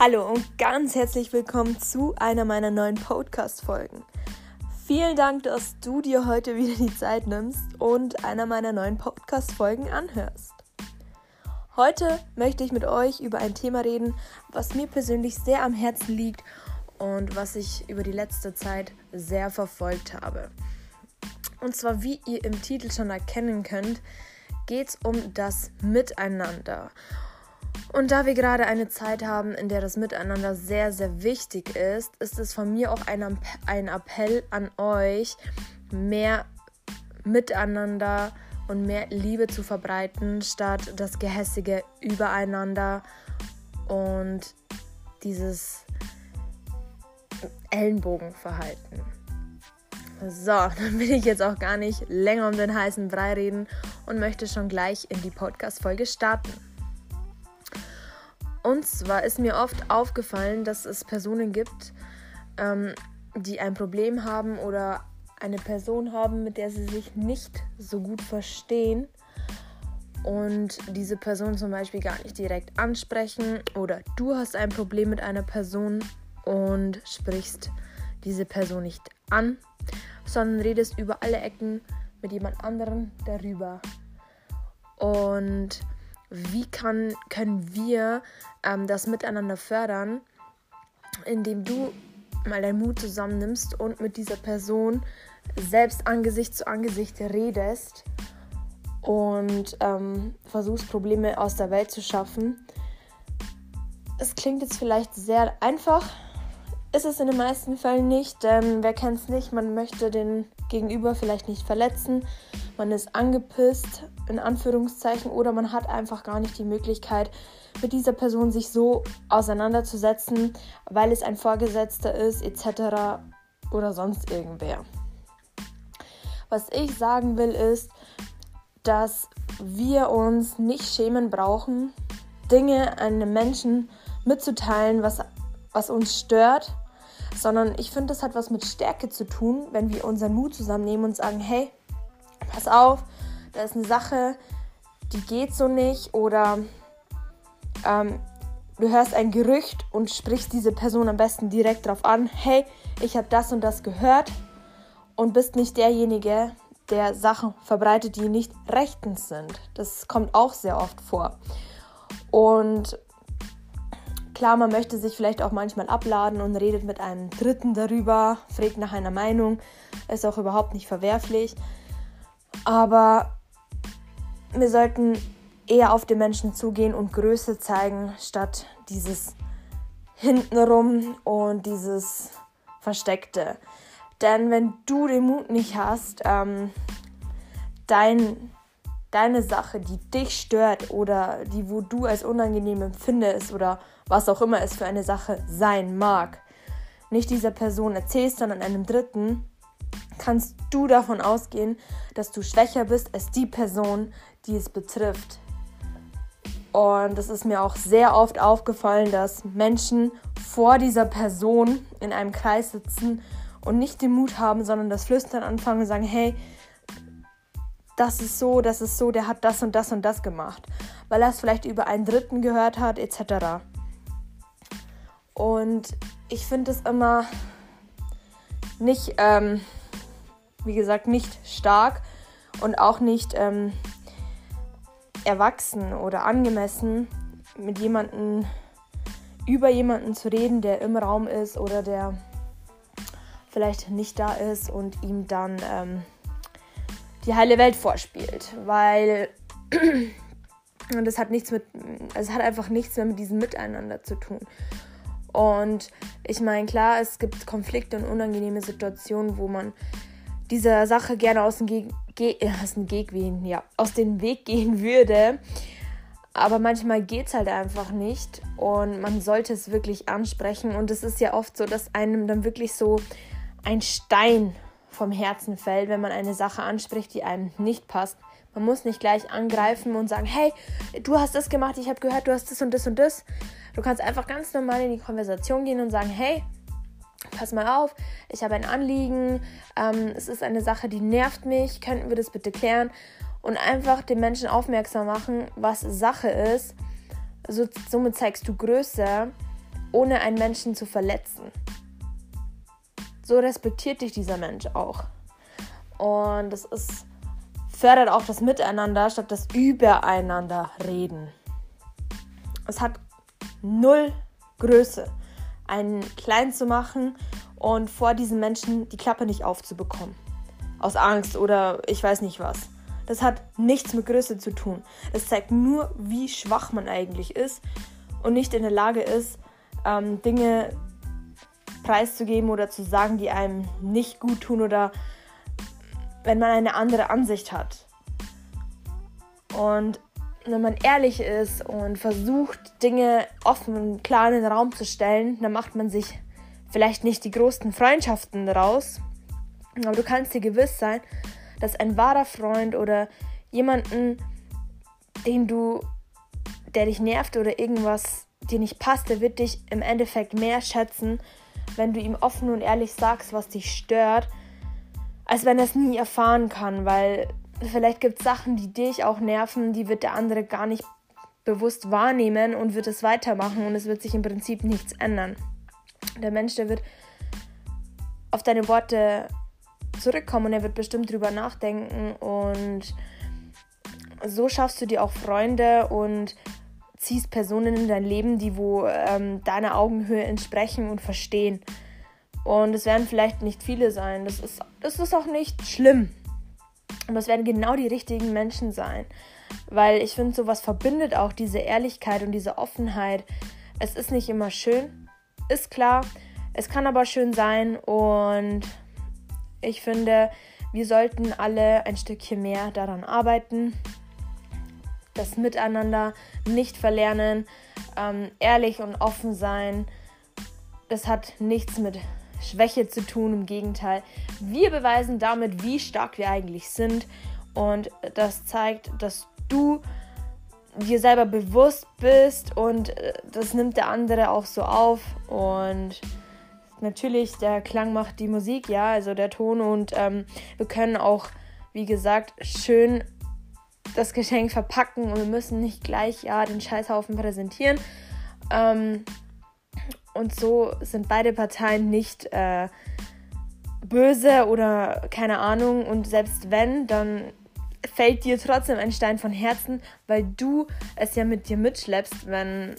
Hallo und ganz herzlich willkommen zu einer meiner neuen Podcast-Folgen. Vielen Dank, dass du dir heute wieder die Zeit nimmst und einer meiner neuen Podcast-Folgen anhörst. Heute möchte ich mit euch über ein Thema reden, was mir persönlich sehr am Herzen liegt und was ich über die letzte Zeit sehr verfolgt habe. Und zwar, wie ihr im Titel schon erkennen könnt, geht es um das Miteinander. Und da wir gerade eine Zeit haben, in der das Miteinander sehr, sehr wichtig ist, ist es von mir auch ein, ein Appell an euch, mehr Miteinander und mehr Liebe zu verbreiten, statt das Gehässige übereinander und dieses Ellenbogenverhalten. So, dann will ich jetzt auch gar nicht länger um den heißen Brei reden und möchte schon gleich in die Podcast-Folge starten. Und zwar ist mir oft aufgefallen, dass es Personen gibt, ähm, die ein Problem haben oder eine Person haben, mit der sie sich nicht so gut verstehen und diese Person zum Beispiel gar nicht direkt ansprechen oder du hast ein Problem mit einer Person und sprichst diese Person nicht an, sondern redest über alle Ecken mit jemand anderem darüber. Und wie kann, können wir ähm, das miteinander fördern, indem du mal deinen Mut zusammennimmst und mit dieser Person selbst Angesicht zu Angesicht redest und ähm, versuchst Probleme aus der Welt zu schaffen. Es klingt jetzt vielleicht sehr einfach, ist es in den meisten Fällen nicht, denn wer kennt es nicht, man möchte den Gegenüber vielleicht nicht verletzen, man ist angepisst, in Anführungszeichen, oder man hat einfach gar nicht die Möglichkeit, mit dieser Person sich so auseinanderzusetzen, weil es ein Vorgesetzter ist, etc. oder sonst irgendwer. Was ich sagen will, ist, dass wir uns nicht schämen brauchen, Dinge einem Menschen mitzuteilen, was, was uns stört, sondern ich finde, das hat was mit Stärke zu tun, wenn wir unseren Mut zusammennehmen und sagen, hey, pass auf, da ist eine Sache, die geht so nicht oder ähm, du hörst ein Gerücht und sprichst diese Person am besten direkt darauf an, hey, ich habe das und das gehört und bist nicht derjenige, der Sachen verbreitet, die nicht rechtens sind. Das kommt auch sehr oft vor. Und klar, man möchte sich vielleicht auch manchmal abladen und redet mit einem Dritten darüber, fragt nach einer Meinung, ist auch überhaupt nicht verwerflich. Aber wir sollten eher auf den Menschen zugehen und Größe zeigen, statt dieses hintenrum und dieses Versteckte. Denn wenn du den Mut nicht hast, ähm, dein, deine Sache, die dich stört oder die, wo du als unangenehm empfindest oder was auch immer es für eine Sache sein mag, nicht dieser Person erzählst, sondern einem Dritten, kannst du davon ausgehen, dass du schwächer bist als die Person, die es betrifft. Und es ist mir auch sehr oft aufgefallen, dass Menschen vor dieser Person in einem Kreis sitzen und nicht den Mut haben, sondern das Flüstern anfangen und sagen, hey, das ist so, das ist so, der hat das und das und das gemacht, weil er es vielleicht über einen Dritten gehört hat, etc. Und ich finde es immer nicht, ähm, wie gesagt, nicht stark und auch nicht ähm, erwachsen oder angemessen, mit jemandem über jemanden zu reden, der im Raum ist oder der vielleicht nicht da ist und ihm dann ähm, die heile Welt vorspielt. Weil und das hat nichts mit, es hat einfach nichts mehr mit diesem Miteinander zu tun. Und ich meine, klar, es gibt Konflikte und unangenehme Situationen, wo man dieser Sache gerne aus dem, Ge Ge aus dem, Ge ja, aus dem Weg gehen würde. Aber manchmal geht es halt einfach nicht und man sollte es wirklich ansprechen. Und es ist ja oft so, dass einem dann wirklich so ein Stein vom Herzen fällt, wenn man eine Sache anspricht, die einem nicht passt. Man muss nicht gleich angreifen und sagen, hey, du hast das gemacht, ich habe gehört, du hast das und das und das. Du kannst einfach ganz normal in die Konversation gehen und sagen, hey, pass mal auf, ich habe ein Anliegen, ähm, es ist eine Sache, die nervt mich, könnten wir das bitte klären? Und einfach den Menschen aufmerksam machen, was Sache ist. So, somit zeigst du Größe ohne einen Menschen zu verletzen. So respektiert dich dieser Mensch auch. Und es ist, fördert auch das Miteinander statt das Übereinander reden. Es hat null Größe, einen klein zu machen und vor diesen Menschen die Klappe nicht aufzubekommen. Aus Angst oder ich weiß nicht was. Das hat nichts mit Größe zu tun. Das zeigt nur, wie schwach man eigentlich ist und nicht in der Lage ist, ähm, Dinge preiszugeben oder zu sagen, die einem nicht gut tun oder wenn man eine andere Ansicht hat. Und wenn man ehrlich ist und versucht, Dinge offen und klar in den Raum zu stellen, dann macht man sich vielleicht nicht die größten Freundschaften daraus. Aber du kannst dir gewiss sein, dass ein wahrer Freund oder jemanden, den du, der dich nervt oder irgendwas dir nicht passt, der wird dich im Endeffekt mehr schätzen, wenn du ihm offen und ehrlich sagst, was dich stört, als wenn er es nie erfahren kann, weil vielleicht gibt es Sachen, die dich auch nerven, die wird der andere gar nicht bewusst wahrnehmen und wird es weitermachen und es wird sich im Prinzip nichts ändern. Der Mensch, der wird auf deine Worte zurückkommen und er wird bestimmt drüber nachdenken und so schaffst du dir auch Freunde und ziehst Personen in dein Leben, die wo ähm, deiner Augenhöhe entsprechen und verstehen. Und es werden vielleicht nicht viele sein. Das ist, das ist auch nicht schlimm. Aber es werden genau die richtigen Menschen sein. Weil ich finde, sowas verbindet auch diese Ehrlichkeit und diese Offenheit. Es ist nicht immer schön, ist klar. Es kann aber schön sein. Und ich finde, wir sollten alle ein Stückchen mehr daran arbeiten, das Miteinander nicht verlernen, ähm, ehrlich und offen sein. Das hat nichts mit Schwäche zu tun, im Gegenteil. Wir beweisen damit, wie stark wir eigentlich sind und das zeigt, dass du dir selber bewusst bist und äh, das nimmt der andere auch so auf und natürlich der Klang macht die Musik, ja, also der Ton und ähm, wir können auch, wie gesagt, schön das Geschenk verpacken und wir müssen nicht gleich ja den Scheißhaufen präsentieren. Ähm, und so sind beide Parteien nicht äh, böse oder keine Ahnung. Und selbst wenn, dann fällt dir trotzdem ein Stein von Herzen, weil du es ja mit dir mitschleppst, wenn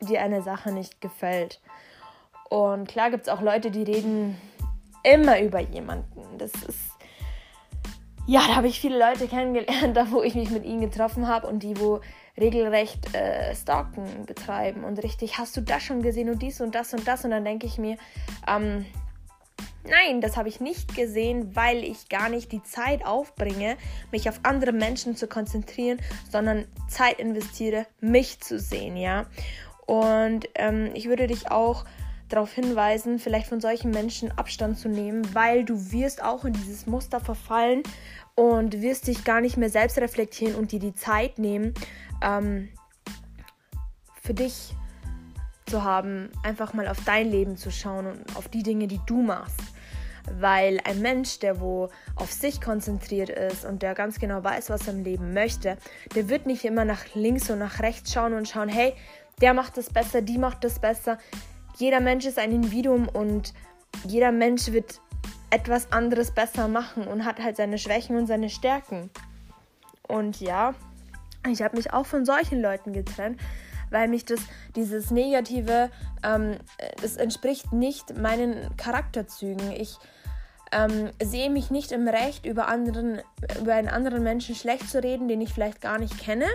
dir eine Sache nicht gefällt. Und klar gibt es auch Leute, die reden immer über jemanden. Das ist ja, da habe ich viele Leute kennengelernt, da wo ich mich mit ihnen getroffen habe und die, wo regelrecht äh, Stalken betreiben und richtig, hast du das schon gesehen und dies und das und das und dann denke ich mir, ähm, nein, das habe ich nicht gesehen, weil ich gar nicht die Zeit aufbringe, mich auf andere Menschen zu konzentrieren, sondern Zeit investiere, mich zu sehen, ja. Und ähm, ich würde dich auch darauf hinweisen, vielleicht von solchen Menschen Abstand zu nehmen, weil du wirst auch in dieses Muster verfallen und wirst dich gar nicht mehr selbst reflektieren und dir die Zeit nehmen, ähm, für dich zu haben, einfach mal auf dein Leben zu schauen und auf die Dinge, die du machst. Weil ein Mensch, der wo auf sich konzentriert ist und der ganz genau weiß, was er im Leben möchte, der wird nicht immer nach links und nach rechts schauen und schauen, hey, der macht das besser, die macht das besser jeder Mensch ist ein Individuum und jeder Mensch wird etwas anderes besser machen und hat halt seine Schwächen und seine Stärken. Und ja, ich habe mich auch von solchen Leuten getrennt, weil mich das, dieses Negative, ähm, das entspricht nicht meinen Charakterzügen. Ich ähm, sehe mich nicht im Recht, über, anderen, über einen anderen Menschen schlecht zu reden, den ich vielleicht gar nicht kenne.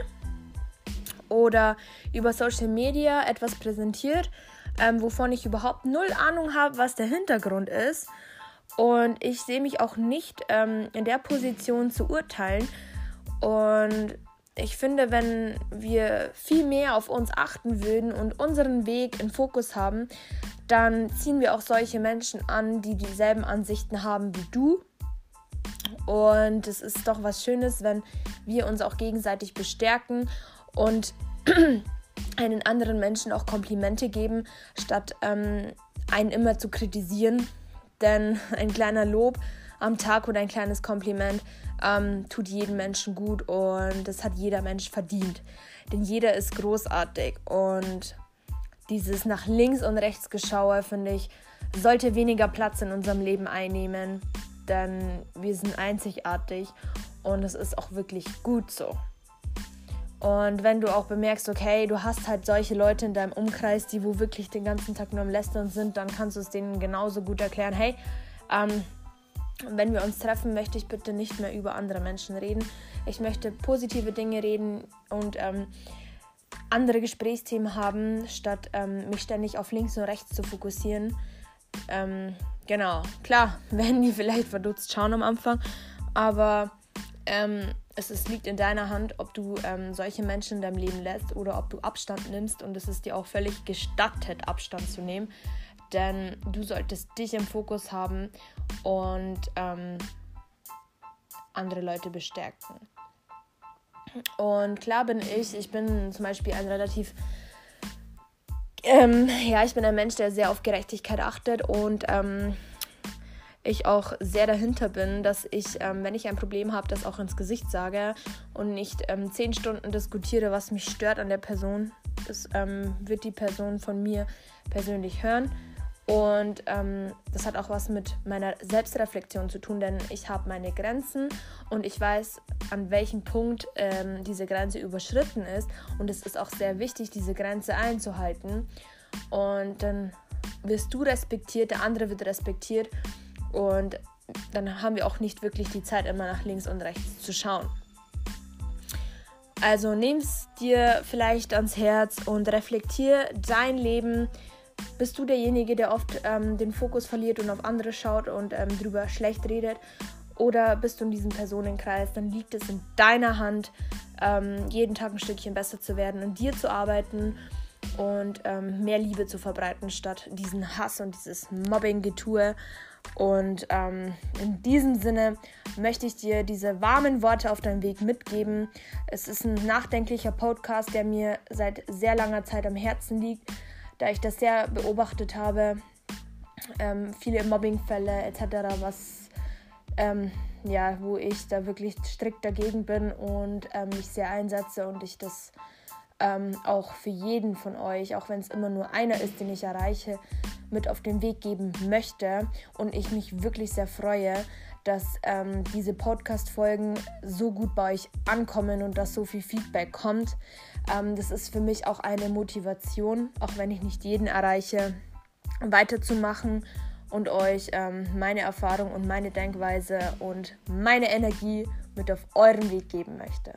Oder über Social Media etwas präsentiert, ähm, wovon ich überhaupt null Ahnung habe, was der Hintergrund ist. Und ich sehe mich auch nicht ähm, in der Position zu urteilen. Und ich finde, wenn wir viel mehr auf uns achten würden und unseren Weg im Fokus haben, dann ziehen wir auch solche Menschen an, die dieselben Ansichten haben wie du. Und es ist doch was Schönes, wenn wir uns auch gegenseitig bestärken und einen anderen Menschen auch Komplimente geben, statt ähm, einen immer zu kritisieren. Denn ein kleiner Lob am Tag oder ein kleines Kompliment ähm, tut jedem Menschen gut und das hat jeder Mensch verdient. Denn jeder ist großartig und dieses nach links und rechts geschaue, finde ich, sollte weniger Platz in unserem Leben einnehmen, denn wir sind einzigartig und es ist auch wirklich gut so. Und wenn du auch bemerkst, okay, du hast halt solche Leute in deinem Umkreis, die wo wirklich den ganzen Tag nur am Lästern sind, dann kannst du es denen genauso gut erklären, hey, ähm, wenn wir uns treffen, möchte ich bitte nicht mehr über andere Menschen reden. Ich möchte positive Dinge reden und ähm, andere Gesprächsthemen haben, statt ähm, mich ständig auf links und rechts zu fokussieren. Ähm, genau, klar, werden die vielleicht verdutzt schauen am Anfang, aber ähm, es ist, liegt in deiner Hand, ob du ähm, solche Menschen in deinem Leben lässt oder ob du Abstand nimmst und es ist dir auch völlig gestattet, Abstand zu nehmen. Denn du solltest dich im Fokus haben und ähm, andere Leute bestärken. Und klar bin ich, ich bin zum Beispiel ein relativ, ähm, ja, ich bin ein Mensch, der sehr auf Gerechtigkeit achtet und ähm, ich auch sehr dahinter bin, dass ich, ähm, wenn ich ein Problem habe, das auch ins Gesicht sage und nicht ähm, zehn Stunden diskutiere, was mich stört an der Person. Das ähm, wird die Person von mir persönlich hören. Und ähm, das hat auch was mit meiner Selbstreflexion zu tun, denn ich habe meine Grenzen und ich weiß, an welchem Punkt ähm, diese Grenze überschritten ist. Und es ist auch sehr wichtig, diese Grenze einzuhalten. Und dann wirst du respektiert, der andere wird respektiert. Und dann haben wir auch nicht wirklich die Zeit, immer nach links und rechts zu schauen. Also nimm es dir vielleicht ans Herz und reflektier dein Leben. Bist du derjenige, der oft ähm, den Fokus verliert und auf andere schaut und ähm, drüber schlecht redet? Oder bist du in diesem Personenkreis? Dann liegt es in deiner Hand, ähm, jeden Tag ein Stückchen besser zu werden und dir zu arbeiten und ähm, mehr Liebe zu verbreiten, statt diesen Hass und dieses Mobbing-Getue. Und ähm, in diesem Sinne möchte ich dir diese warmen Worte auf deinem Weg mitgeben. Es ist ein nachdenklicher Podcast, der mir seit sehr langer Zeit am Herzen liegt, da ich das sehr beobachtet habe. Ähm, viele Mobbingfälle etc., was ähm, ja, wo ich da wirklich strikt dagegen bin und ähm, mich sehr einsetze und ich das ähm, auch für jeden von euch, auch wenn es immer nur einer ist, den ich erreiche, mit auf den Weg geben möchte. Und ich mich wirklich sehr freue, dass ähm, diese Podcast-Folgen so gut bei euch ankommen und dass so viel Feedback kommt. Ähm, das ist für mich auch eine Motivation, auch wenn ich nicht jeden erreiche, weiterzumachen und euch ähm, meine Erfahrung und meine Denkweise und meine Energie mit auf euren Weg geben möchte.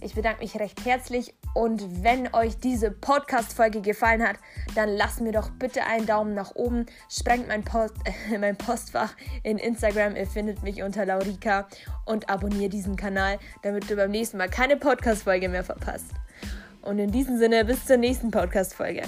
Ich bedanke mich recht herzlich und wenn euch diese Podcast-Folge gefallen hat, dann lasst mir doch bitte einen Daumen nach oben, sprengt mein, Post, äh, mein Postfach in Instagram, ihr findet mich unter Laurika und abonniert diesen Kanal, damit du beim nächsten Mal keine Podcast-Folge mehr verpasst. Und in diesem Sinne, bis zur nächsten Podcast-Folge.